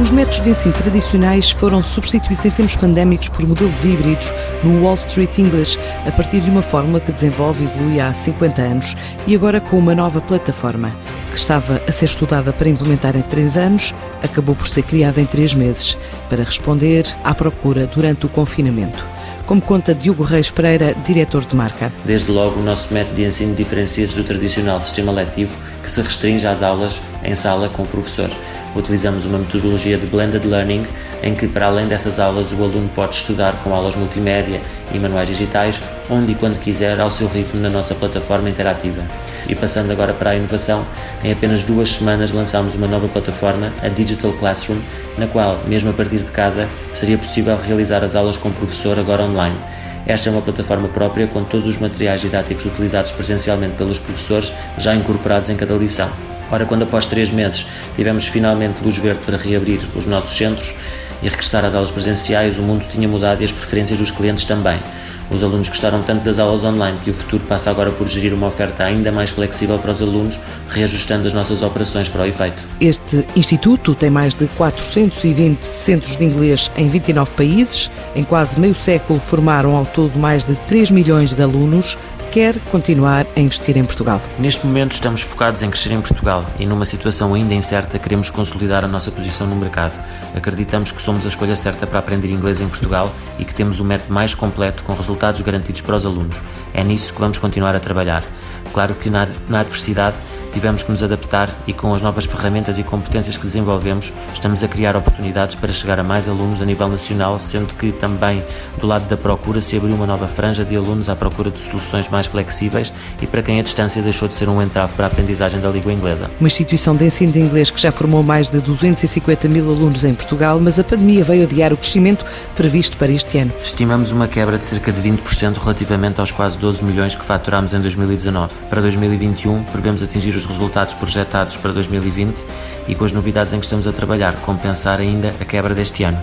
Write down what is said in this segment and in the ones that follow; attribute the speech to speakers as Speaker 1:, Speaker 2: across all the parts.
Speaker 1: Os métodos de ensino tradicionais foram substituídos em tempos pandémicos por modelos híbridos no Wall Street English, a partir de uma fórmula que desenvolve e evolui há 50 anos e agora com uma nova plataforma, que estava a ser estudada para implementar em três anos, acabou por ser criada em três meses, para responder à procura durante o confinamento como conta Diogo Reis Pereira, diretor de marca.
Speaker 2: Desde logo, o nosso método de ensino diferencia-se do tradicional sistema letivo que se restringe às aulas em sala com o professor. Utilizamos uma metodologia de blended learning em que, para além dessas aulas, o aluno pode estudar com aulas multimédia e manuais digitais, onde e quando quiser, ao seu ritmo na nossa plataforma interativa. E passando agora para a inovação, em apenas duas semanas lançámos uma nova plataforma, a Digital Classroom, na qual, mesmo a partir de casa, seria possível realizar as aulas com o professor agora online. Esta é uma plataforma própria com todos os materiais didáticos utilizados presencialmente pelos professores já incorporados em cada lição. Ora, quando após três meses tivemos finalmente luz verde para reabrir os nossos centros e regressar às aulas presenciais, o mundo tinha mudado e as preferências dos clientes também. Os alunos gostaram tanto das aulas online que o futuro passa agora por gerir uma oferta ainda mais flexível para os alunos, reajustando as nossas operações para o efeito.
Speaker 1: Este instituto tem mais de 420 centros de inglês em 29 países. Em quase meio século formaram ao todo mais de 3 milhões de alunos quer continuar a investir em Portugal.
Speaker 2: Neste momento estamos focados em crescer em Portugal e numa situação ainda incerta queremos consolidar a nossa posição no mercado. Acreditamos que somos a escolha certa para aprender inglês em Portugal e que temos o método mais completo com resultados garantidos para os alunos. É nisso que vamos continuar a trabalhar. Claro que na, na adversidade tivemos que nos adaptar e com as novas ferramentas e competências que desenvolvemos, estamos a criar oportunidades para chegar a mais alunos a nível nacional, sendo que também do lado da procura se abriu uma nova franja de alunos à procura de soluções mais flexíveis e para quem a distância deixou de ser um entrave para a aprendizagem da língua inglesa.
Speaker 1: Uma instituição de ensino de inglês que já formou mais de 250 mil alunos em Portugal, mas a pandemia veio adiar o crescimento previsto para este ano.
Speaker 2: Estimamos uma quebra de cerca de 20% relativamente aos quase 12 milhões que faturámos em 2019. Para 2021, prevemos atingir os resultados projetados para 2020 e com as novidades em que estamos a trabalhar, compensar ainda a quebra deste ano.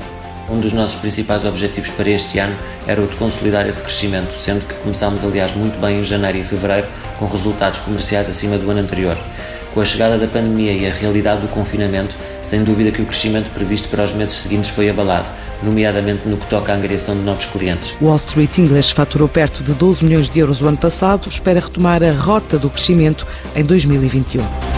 Speaker 2: Um dos nossos principais objetivos para este ano era o de consolidar esse crescimento, sendo que começámos, aliás, muito bem em janeiro e fevereiro, com resultados comerciais acima do ano anterior. Com a chegada da pandemia e a realidade do confinamento, sem dúvida que o crescimento previsto para os meses seguintes foi abalado, nomeadamente no que toca à angariação de novos clientes.
Speaker 1: Wall Street English faturou perto de 12 milhões de euros o ano passado, espera retomar a rota do crescimento em 2021.